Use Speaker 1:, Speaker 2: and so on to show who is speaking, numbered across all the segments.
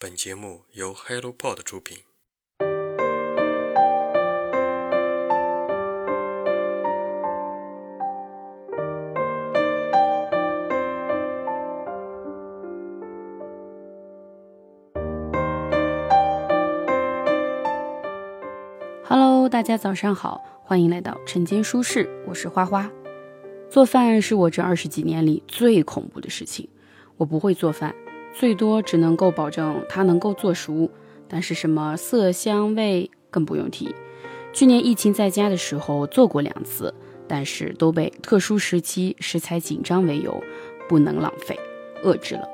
Speaker 1: 本节目由 HelloPod 出品。
Speaker 2: Hello，大家早上好，欢迎来到晨间舒适，我是花花。做饭是我这二十几年里最恐怖的事情，我不会做饭。最多只能够保证它能够做熟，但是什么色香味更不用提。去年疫情在家的时候做过两次，但是都被特殊时期食材紧张为由，不能浪费，遏制了。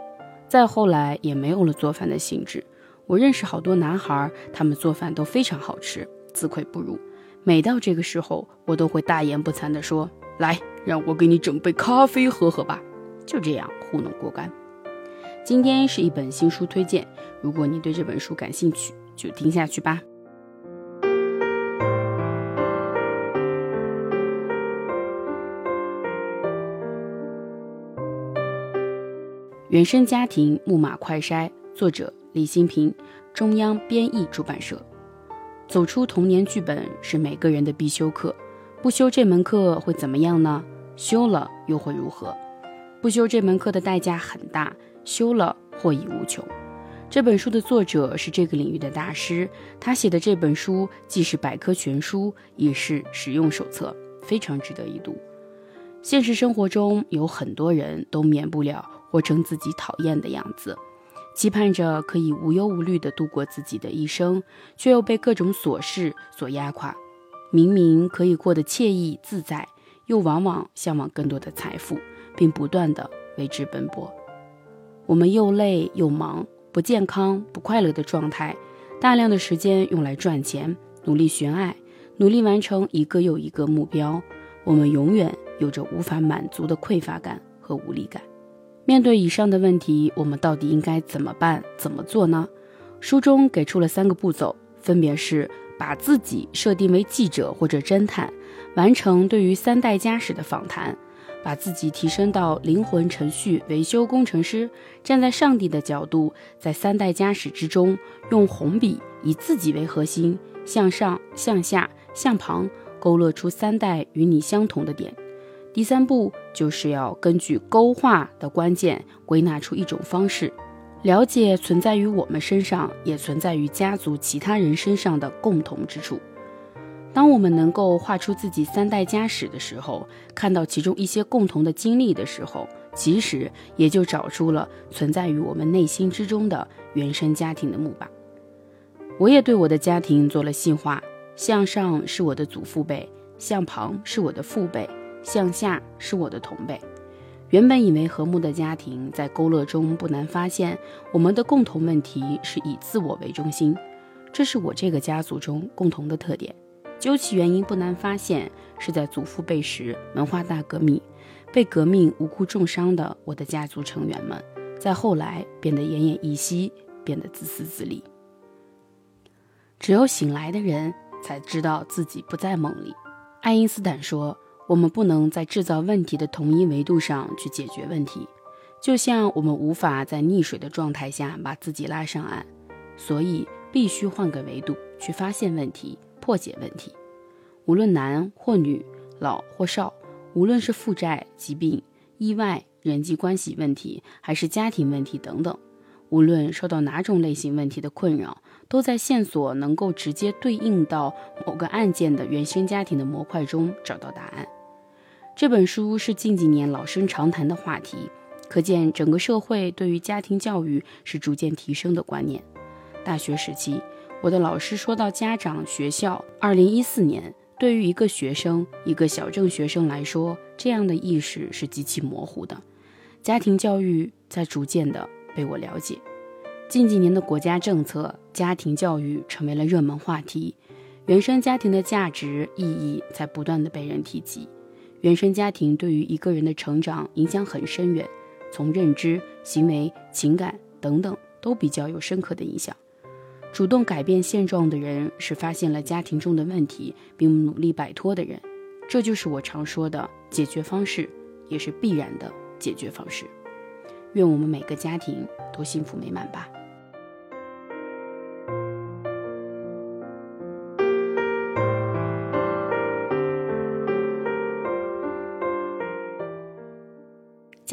Speaker 2: 再后来也没有了做饭的兴致。我认识好多男孩，他们做饭都非常好吃，自愧不如。每到这个时候，我都会大言不惭地说：“来，让我给你整杯咖啡喝喝吧。”就这样糊弄过干。今天是一本新书推荐，如果你对这本书感兴趣，就听下去吧。原生家庭木马快筛，作者李新平，中央编译出版社。走出童年剧本是每个人的必修课，不修这门课会怎么样呢？修了又会如何？不修这门课的代价很大。修了获益无穷。这本书的作者是这个领域的大师，他写的这本书既是百科全书，也是实用手册，非常值得一读。现实生活中有很多人都免不了活成自己讨厌的样子，期盼着可以无忧无虑地度过自己的一生，却又被各种琐事所压垮。明明可以过得惬意自在，又往往向往更多的财富，并不断地为之奔波。我们又累又忙，不健康、不快乐的状态，大量的时间用来赚钱，努力寻爱，努力完成一个又一个目标。我们永远有着无法满足的匮乏感和无力感。面对以上的问题，我们到底应该怎么办、怎么做呢？书中给出了三个步骤，分别是把自己设定为记者或者侦探，完成对于三代家史的访谈。把自己提升到灵魂程序维修工程师，站在上帝的角度，在三代家史之中，用红笔以自己为核心，向上、向下、向旁勾勒出三代与你相同的点。第三步就是要根据勾画的关键，归纳出一种方式，了解存在于我们身上，也存在于家族其他人身上的共同之处。当我们能够画出自己三代家史的时候，看到其中一些共同的经历的时候，其实也就找出了存在于我们内心之中的原生家庭的木板。我也对我的家庭做了细化，向上是我的祖父辈，向旁是我的父辈，向下是我的同辈。原本以为和睦的家庭，在勾勒中不难发现，我们的共同问题是以自我为中心，这是我这个家族中共同的特点。究其原因，不难发现是在祖父辈时文化大革命，被革命无辜重伤的我的家族成员们，在后来变得奄奄一息，变得自私自利。只有醒来的人才知道自己不在梦里。爱因斯坦说：“我们不能在制造问题的同一维度上去解决问题，就像我们无法在溺水的状态下把自己拉上岸，所以必须换个维度去发现问题。”破解问题，无论男或女，老或少，无论是负债、疾病、意外、人际关系问题，还是家庭问题等等，无论受到哪种类型问题的困扰，都在线索能够直接对应到某个案件的原生家庭的模块中找到答案。这本书是近几年老生常谈的话题，可见整个社会对于家庭教育是逐渐提升的观念。大学时期。我的老师说到，家长、学校，二零一四年对于一个学生，一个小镇学生来说，这样的意识是极其模糊的。家庭教育在逐渐的被我了解。近几年的国家政策，家庭教育成为了热门话题，原生家庭的价值意义在不断的被人提及。原生家庭对于一个人的成长影响很深远，从认知、行为、情感等等都比较有深刻的影响。主动改变现状的人，是发现了家庭中的问题并努力摆脱的人。这就是我常说的解决方式，也是必然的解决方式。愿我们每个家庭都幸福美满吧。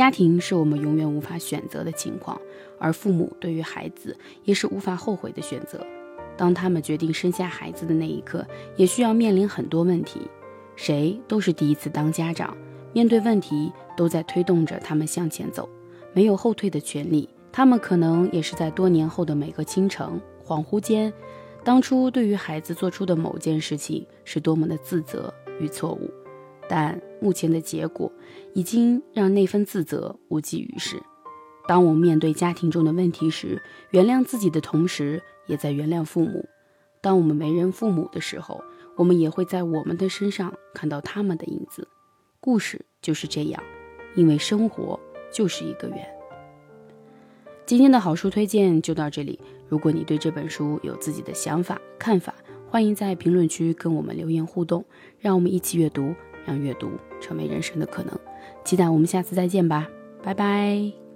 Speaker 2: 家庭是我们永远无法选择的情况，而父母对于孩子也是无法后悔的选择。当他们决定生下孩子的那一刻，也需要面临很多问题。谁都是第一次当家长，面对问题都在推动着他们向前走，没有后退的权利。他们可能也是在多年后的每个清晨恍惚间，当初对于孩子做出的某件事情是多么的自责与错误。但目前的结果已经让那份自责无济于事。当我们面对家庭中的问题时，原谅自己的同时，也在原谅父母。当我们为人父母的时候，我们也会在我们的身上看到他们的影子。故事就是这样，因为生活就是一个圆。今天的好书推荐就到这里。如果你对这本书有自己的想法、看法，欢迎在评论区跟我们留言互动，让我们一起阅读。让阅读成为人生的可能，期待我们下次再见吧，拜拜。